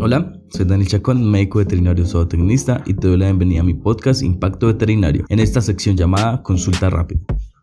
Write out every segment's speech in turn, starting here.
Hola, soy Daniel Chacón, médico veterinario zootecnista y te doy la bienvenida a mi podcast Impacto Veterinario en esta sección llamada Consulta Rápida.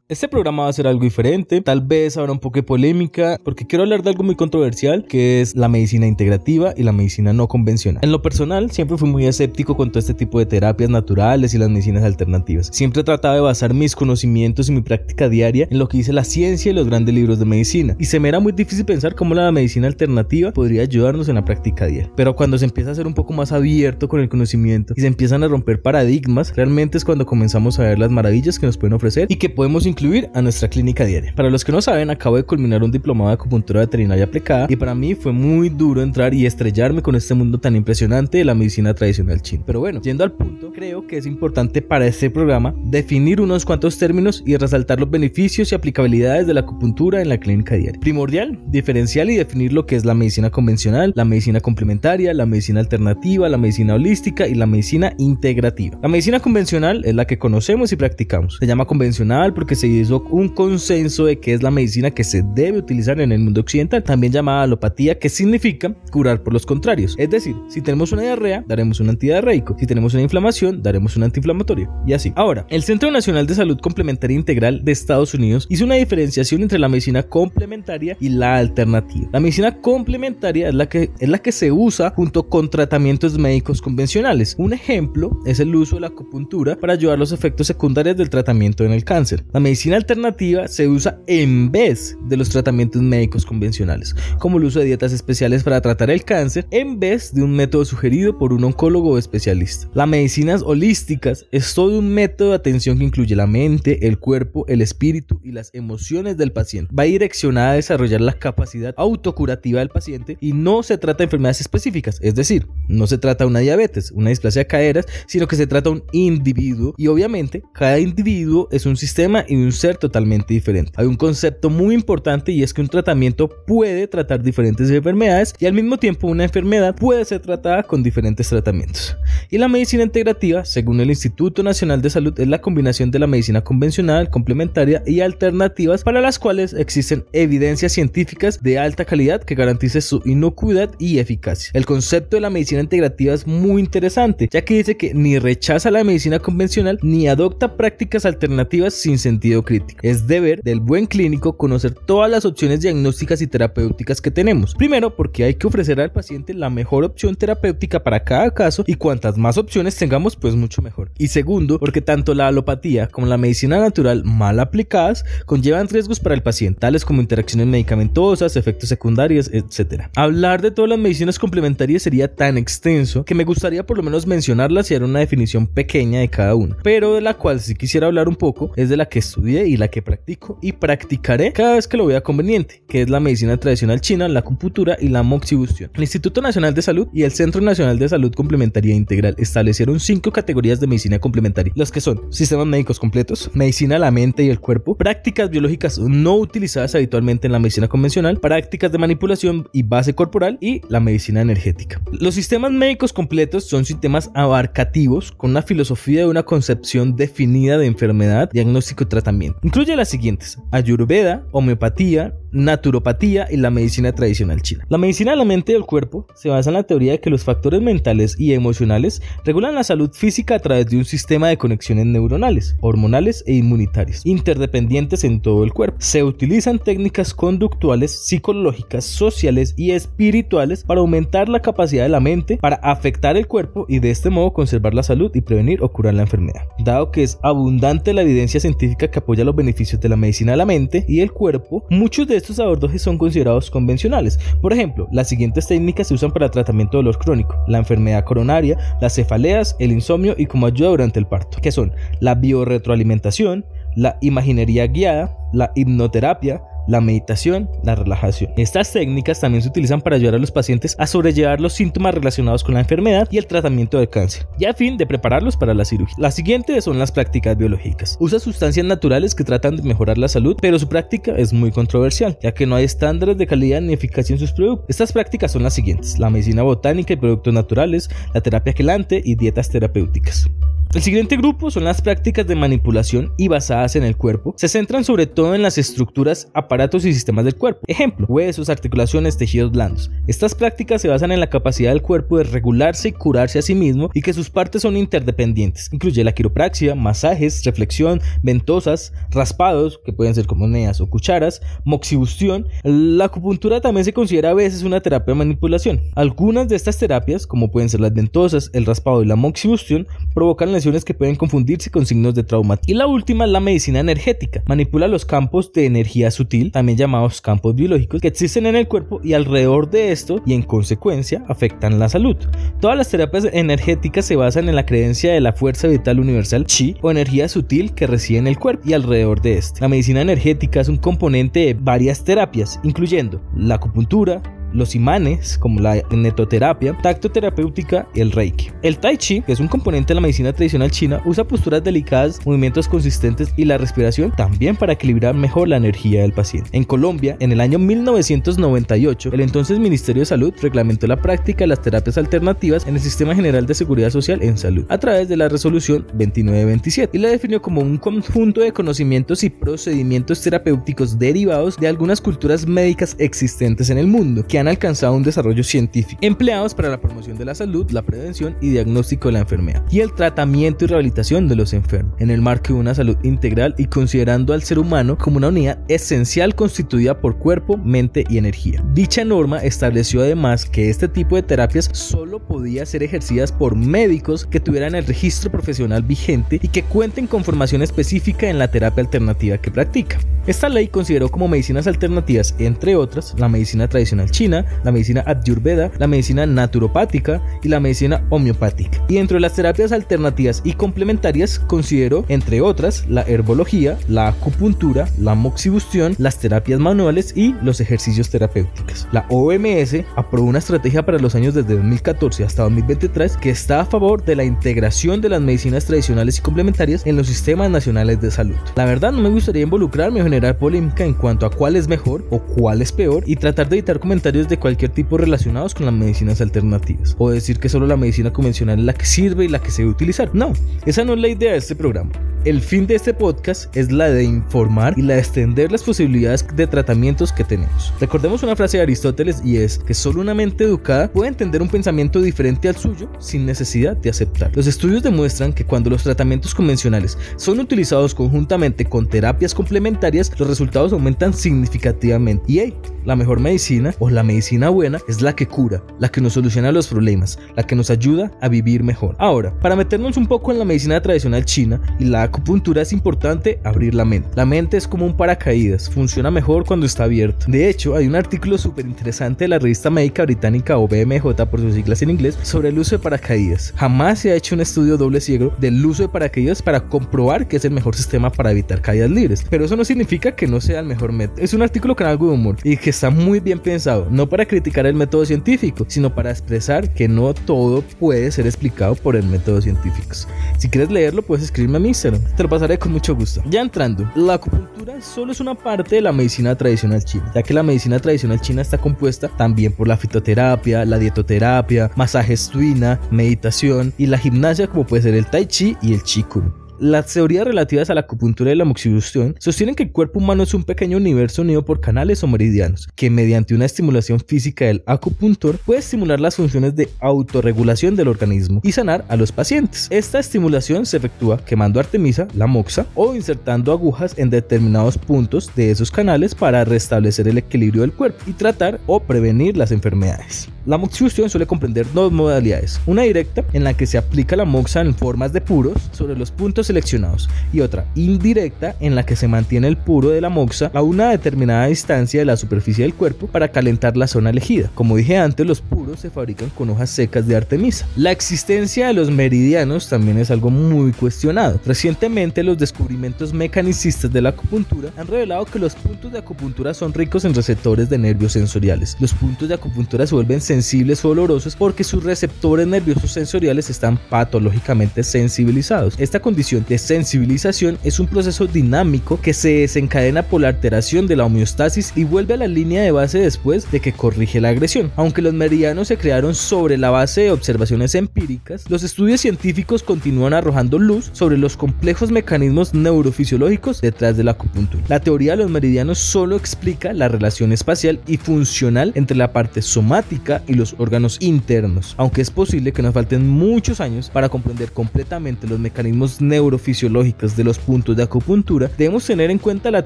Este programa va a ser algo diferente, tal vez habrá un poco de polémica, porque quiero hablar de algo muy controversial, que es la medicina integrativa y la medicina no convencional. En lo personal, siempre fui muy escéptico con todo este tipo de terapias naturales y las medicinas alternativas. Siempre trataba de basar mis conocimientos y mi práctica diaria en lo que dice la ciencia y los grandes libros de medicina, y se me era muy difícil pensar cómo la medicina alternativa podría ayudarnos en la práctica diaria. Pero cuando se empieza a ser un poco más abierto con el conocimiento y se empiezan a romper paradigmas, realmente es cuando comenzamos a ver las maravillas que nos pueden ofrecer y que podemos incluir a nuestra clínica diaria. Para los que no saben, acabo de culminar un diplomado de acupuntura veterinaria aplicada y para mí fue muy duro entrar y estrellarme con este mundo tan impresionante de la medicina tradicional china. Pero bueno, yendo al punto, creo que es importante para este programa definir unos cuantos términos y resaltar los beneficios y aplicabilidades de la acupuntura en la clínica diaria. Primordial, diferenciar y definir lo que es la medicina convencional, la medicina complementaria, la medicina alternativa, la medicina holística y la medicina integrativa. La medicina convencional es la que conocemos y practicamos. Se llama convencional porque se se hizo un consenso de que es la medicina que se debe utilizar en el mundo occidental, también llamada alopatía, que significa curar por los contrarios. Es decir, si tenemos una diarrea, daremos un antidiarreico, si tenemos una inflamación, daremos un antiinflamatorio, y así. Ahora, el Centro Nacional de Salud Complementaria Integral de Estados Unidos hizo una diferenciación entre la medicina complementaria y la alternativa. La medicina complementaria es la que, es la que se usa junto con tratamientos médicos convencionales. Un ejemplo es el uso de la acupuntura para ayudar los efectos secundarios del tratamiento en el cáncer. La medicina alternativa se usa en vez de los tratamientos médicos convencionales, como el uso de dietas especiales para tratar el cáncer, en vez de un método sugerido por un oncólogo o especialista. Las medicinas holísticas es todo un método de atención que incluye la mente, el cuerpo, el espíritu y las emociones del paciente. Va direccionada a desarrollar la capacidad autocurativa del paciente y no se trata de enfermedades específicas, es decir, no se trata de una diabetes, una displasia de caderas, sino que se trata de un individuo y obviamente cada individuo es un sistema y un ser totalmente diferente. Hay un concepto muy importante y es que un tratamiento puede tratar diferentes enfermedades y al mismo tiempo una enfermedad puede ser tratada con diferentes tratamientos. Y la medicina integrativa, según el Instituto Nacional de Salud, es la combinación de la medicina convencional, complementaria y alternativas para las cuales existen evidencias científicas de alta calidad que garantice su inocuidad y eficacia. El concepto de la medicina integrativa es muy interesante, ya que dice que ni rechaza la medicina convencional ni adopta prácticas alternativas sin sentido crítico. Es deber del buen clínico conocer todas las opciones diagnósticas y terapéuticas que tenemos. Primero, porque hay que ofrecer al paciente la mejor opción terapéutica para cada caso y cuantas más opciones tengamos, pues mucho mejor. Y segundo, porque tanto la alopatía como la medicina natural mal aplicadas conllevan riesgos para el paciente, tales como interacciones medicamentosas, efectos secundarios, etc. Hablar de todas las medicinas complementarias sería tan extenso que me gustaría por lo menos mencionarlas y dar una definición pequeña de cada una, pero de la cual si quisiera hablar un poco es de la que estudié y la que practico y practicaré cada vez que lo vea conveniente, que es la medicina tradicional china, la acupuntura y la moxibustión. El Instituto Nacional de Salud y el Centro Nacional de Salud Complementaria e Integral establecieron cinco categorías de medicina complementaria, las que son sistemas médicos completos, medicina a la mente y el cuerpo, prácticas biológicas no utilizadas habitualmente en la medicina convencional, prácticas de manipulación y base corporal y la medicina energética. Los sistemas médicos completos son sistemas abarcativos con una filosofía de una concepción definida de enfermedad, diagnóstico y tratamiento Incluye las siguientes: ayurveda, homeopatía, naturopatía y la medicina tradicional china. La medicina de la mente y del cuerpo se basa en la teoría de que los factores mentales y emocionales regulan la salud física a través de un sistema de conexiones neuronales, hormonales e inmunitarias, interdependientes en todo el cuerpo. Se utilizan técnicas conductuales, psicológicas, sociales y espirituales para aumentar la capacidad de la mente para afectar el cuerpo y de este modo conservar la salud y prevenir o curar la enfermedad. Dado que es abundante la evidencia científica que apoya los beneficios de la medicina de la mente y el cuerpo, muchos de estos abordajes son considerados convencionales. Por ejemplo, las siguientes técnicas se usan para el tratamiento de dolor crónico, la enfermedad coronaria, las cefaleas, el insomnio y como ayuda durante el parto, que son la biorretroalimentación, la imaginería guiada, la hipnoterapia, la meditación, la relajación. Estas técnicas también se utilizan para ayudar a los pacientes a sobrellevar los síntomas relacionados con la enfermedad y el tratamiento del cáncer, y a fin de prepararlos para la cirugía. Las siguientes son las prácticas biológicas. Usa sustancias naturales que tratan de mejorar la salud, pero su práctica es muy controversial, ya que no hay estándares de calidad ni eficacia en sus productos. Estas prácticas son las siguientes: la medicina botánica y productos naturales, la terapia quelante y dietas terapéuticas. El siguiente grupo son las prácticas de manipulación y basadas en el cuerpo. Se centran sobre todo en las estructuras, aparatos y sistemas del cuerpo. Ejemplo, huesos, articulaciones, tejidos blandos. Estas prácticas se basan en la capacidad del cuerpo de regularse y curarse a sí mismo y que sus partes son interdependientes. Incluye la quiropraxia, masajes, reflexión, ventosas, raspados, que pueden ser como neas o cucharas, moxibustión. La acupuntura también se considera a veces una terapia de manipulación. Algunas de estas terapias, como pueden ser las ventosas, el raspado y la moxibustión, provocan lesiones que pueden confundirse con signos de trauma. Y la última es la medicina energética. Manipula los campos de energía sutil, también llamados campos biológicos, que existen en el cuerpo y alrededor de esto y en consecuencia afectan la salud. Todas las terapias energéticas se basan en la creencia de la fuerza vital universal chi o energía sutil que reside en el cuerpo y alrededor de este. La medicina energética es un componente de varias terapias, incluyendo la acupuntura, los imanes, como la netoterapia, tacto terapéutica y el reiki. El tai chi, que es un componente de la medicina tradicional china, usa posturas delicadas, movimientos consistentes y la respiración también para equilibrar mejor la energía del paciente. En Colombia, en el año 1998, el entonces Ministerio de Salud reglamentó la práctica de las terapias alternativas en el Sistema General de Seguridad Social en Salud a través de la resolución 2927 y la definió como un conjunto de conocimientos y procedimientos terapéuticos derivados de algunas culturas médicas existentes en el mundo que han alcanzado un desarrollo científico, empleados para la promoción de la salud, la prevención y diagnóstico de la enfermedad, y el tratamiento y rehabilitación de los enfermos, en el marco de una salud integral y considerando al ser humano como una unidad esencial constituida por cuerpo, mente y energía. Dicha norma estableció además que este tipo de terapias solo podía ser ejercidas por médicos que tuvieran el registro profesional vigente y que cuenten con formación específica en la terapia alternativa que practica. Esta ley consideró como medicinas alternativas, entre otras, la medicina tradicional china, la medicina ayurveda, la medicina naturopática y la medicina homeopática. Y dentro de las terapias alternativas y complementarias consideró, entre otras, la herbología, la acupuntura, la moxibustión, las terapias manuales y los ejercicios terapéuticos. La OMS aprobó una estrategia para los años desde 2014 hasta 2023 que está a favor de la integración de las medicinas tradicionales y complementarias en los sistemas nacionales de salud. La verdad no me gustaría involucrarme en generar polémica en cuanto a cuál es mejor o cuál es peor y tratar de evitar comentarios de cualquier tipo relacionados con las medicinas alternativas o decir que solo la medicina convencional es la que sirve y la que se debe utilizar. No, esa no es la idea de este programa. El fin de este podcast es la de informar y la de extender las posibilidades de tratamientos que tenemos. Recordemos una frase de Aristóteles y es que solo una mente educada puede entender un pensamiento diferente al suyo sin necesidad de aceptar. Los estudios demuestran que cuando los tratamientos convencionales son utilizados conjuntamente con terapias complementarias, los resultados aumentan significativamente. Y hey, la mejor medicina o la medicina buena es la que cura, la que nos soluciona los problemas, la que nos ayuda a vivir mejor. Ahora, para meternos un poco en la medicina tradicional china y la acupuntura es importante abrir la mente. La mente es como un paracaídas, funciona mejor cuando está abierto. De hecho, hay un artículo súper interesante de la revista médica británica o BMJ por sus siglas en inglés sobre el uso de paracaídas. Jamás se ha hecho un estudio doble ciego del uso de paracaídas para comprobar que es el mejor sistema para evitar caídas libres. Pero eso no significa que no sea el mejor método. Es un artículo con algo de humor y que está muy bien pensado, no para criticar el método científico, sino para expresar que no todo puede ser explicado por el método científico. Si quieres leerlo, puedes escribirme a mi Instagram te lo pasaré con mucho gusto. Ya entrando, la acupuntura solo es una parte de la medicina tradicional china, ya que la medicina tradicional china está compuesta también por la fitoterapia, la dietoterapia, masajes tuina, meditación y la gimnasia como puede ser el tai chi y el qigong. Las teorías relativas a la acupuntura y la moxibustión sostienen que el cuerpo humano es un pequeño universo unido por canales o meridianos, que mediante una estimulación física del acupuntor puede estimular las funciones de autorregulación del organismo y sanar a los pacientes. Esta estimulación se efectúa quemando artemisa, la moxa, o insertando agujas en determinados puntos de esos canales para restablecer el equilibrio del cuerpo y tratar o prevenir las enfermedades. La moxibustión suele comprender dos modalidades, una directa en la que se aplica la moxa en formas de puros sobre los puntos seleccionados y otra indirecta en la que se mantiene el puro de la moxa a una determinada distancia de la superficie del cuerpo para calentar la zona elegida. Como dije antes, los puros se fabrican con hojas secas de artemisa. La existencia de los meridianos también es algo muy cuestionado. Recientemente los descubrimientos mecanicistas de la acupuntura han revelado que los puntos de acupuntura son ricos en receptores de nervios sensoriales. Los puntos de acupuntura se vuelven sensibles o olorosos porque sus receptores nerviosos sensoriales están patológicamente sensibilizados. Esta condición de sensibilización es un proceso dinámico que se desencadena por la alteración de la homeostasis y vuelve a la línea de base después de que corrige la agresión. Aunque los meridianos se crearon sobre la base de observaciones empíricas, los estudios científicos continúan arrojando luz sobre los complejos mecanismos neurofisiológicos detrás de la acupuntura. La teoría de los meridianos solo explica la relación espacial y funcional entre la parte somática y los órganos internos, aunque es posible que nos falten muchos años para comprender completamente los mecanismos neurofisiológicos de los puntos de acupuntura, debemos tener en cuenta la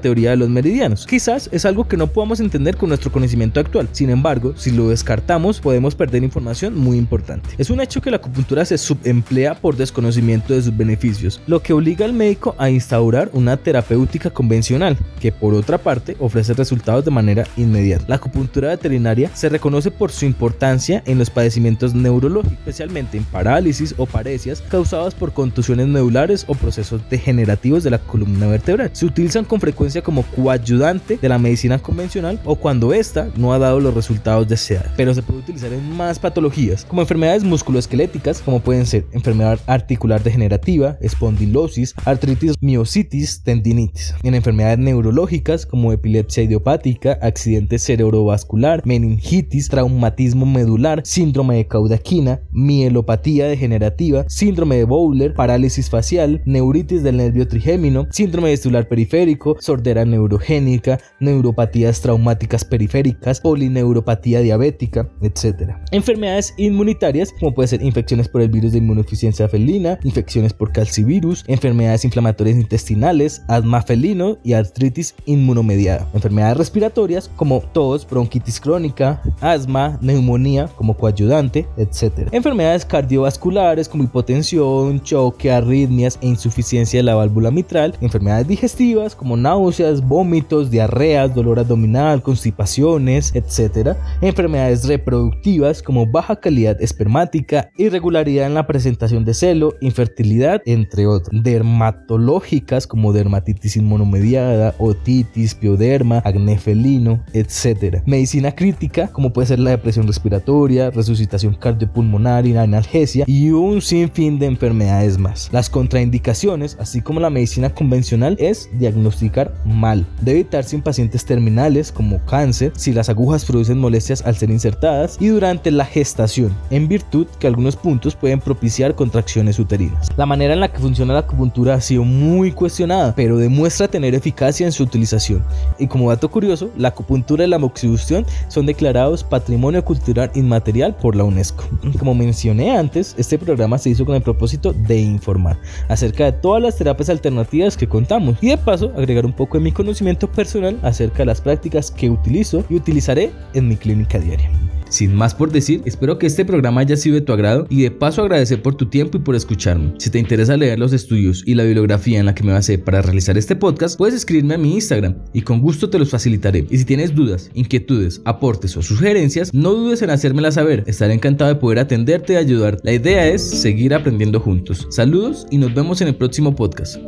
teoría de los meridianos. Quizás es algo que no podamos entender con nuestro conocimiento actual, sin embargo, si lo descartamos podemos perder información muy importante. Es un hecho que la acupuntura se subemplea por desconocimiento de sus beneficios, lo que obliga al médico a instaurar una terapéutica convencional, que por otra parte ofrece resultados de manera inmediata. La acupuntura veterinaria se reconoce por su importancia en los padecimientos neurológicos, especialmente en parálisis o parecias causadas por contusiones medulares o procesos degenerativos de la columna vertebral. Se utilizan con frecuencia como coayudante de la medicina convencional o cuando ésta no ha dado los resultados deseados, pero se puede utilizar en más patologías, como enfermedades musculoesqueléticas, como pueden ser enfermedad articular degenerativa, espondilosis, artritis, miositis, tendinitis, en enfermedades neurológicas como epilepsia idiopática, accidente cerebrovascular, meningitis, traumatismo medular, síndrome de caudaquina, mielopatía degenerativa, síndrome de Bowler, parálisis facial, neuritis del nervio trigémino, síndrome vestibular periférico, sordera neurogénica, neuropatías traumáticas periféricas, polineuropatía diabética, etc. Enfermedades inmunitarias como puede ser infecciones por el virus de inmunodeficiencia felina, infecciones por calcivirus, enfermedades inflamatorias intestinales, asma felino y artritis inmunomediada. Enfermedades respiratorias como tos, bronquitis crónica, asma, neumonía como coayudante, etc. Enfermedades cardiovasculares como hipotensión, choque, arritmias e insuficiencia de la válvula mitral. Enfermedades digestivas como náuseas, vómitos, diarreas, dolor abdominal, constipaciones, etc. Enfermedades reproductivas como baja calidad espermática, irregularidad en la presentación de celo, infertilidad, entre otras. Dermatológicas como dermatitis inmunomediada, otitis, pioderma, acné felino, etc. Medicina crítica como puede ser la depresión respiratoria, resucitación cardiopulmonar y analgesia y un sinfín de enfermedades más. Las contraindicaciones, así como la medicina convencional, es diagnosticar mal. Debe evitarse en pacientes terminales como cáncer si las agujas producen molestias al ser insertadas y durante la gestación, en virtud que algunos puntos pueden propiciar contracciones uterinas. La manera en la que funciona la acupuntura ha sido muy cuestionada, pero demuestra tener eficacia en su utilización. Y como dato curioso, la acupuntura y la moxibustión son declarados Patrimonio Inmaterial por la UNESCO. Como mencioné antes, este programa se hizo con el propósito de informar acerca de todas las terapias alternativas que contamos y de paso agregar un poco de mi conocimiento personal acerca de las prácticas que utilizo y utilizaré en mi clínica diaria. Sin más por decir, espero que este programa haya sido de tu agrado y de paso agradecer por tu tiempo y por escucharme. Si te interesa leer los estudios y la bibliografía en la que me basé para realizar este podcast, puedes escribirme a mi Instagram y con gusto te los facilitaré. Y si tienes dudas, inquietudes, aportes o sugerencias, no dudes en hacérmelas saber. Estaré encantado de poder atenderte y ayudar. La idea es seguir aprendiendo juntos. Saludos y nos vemos en el próximo podcast.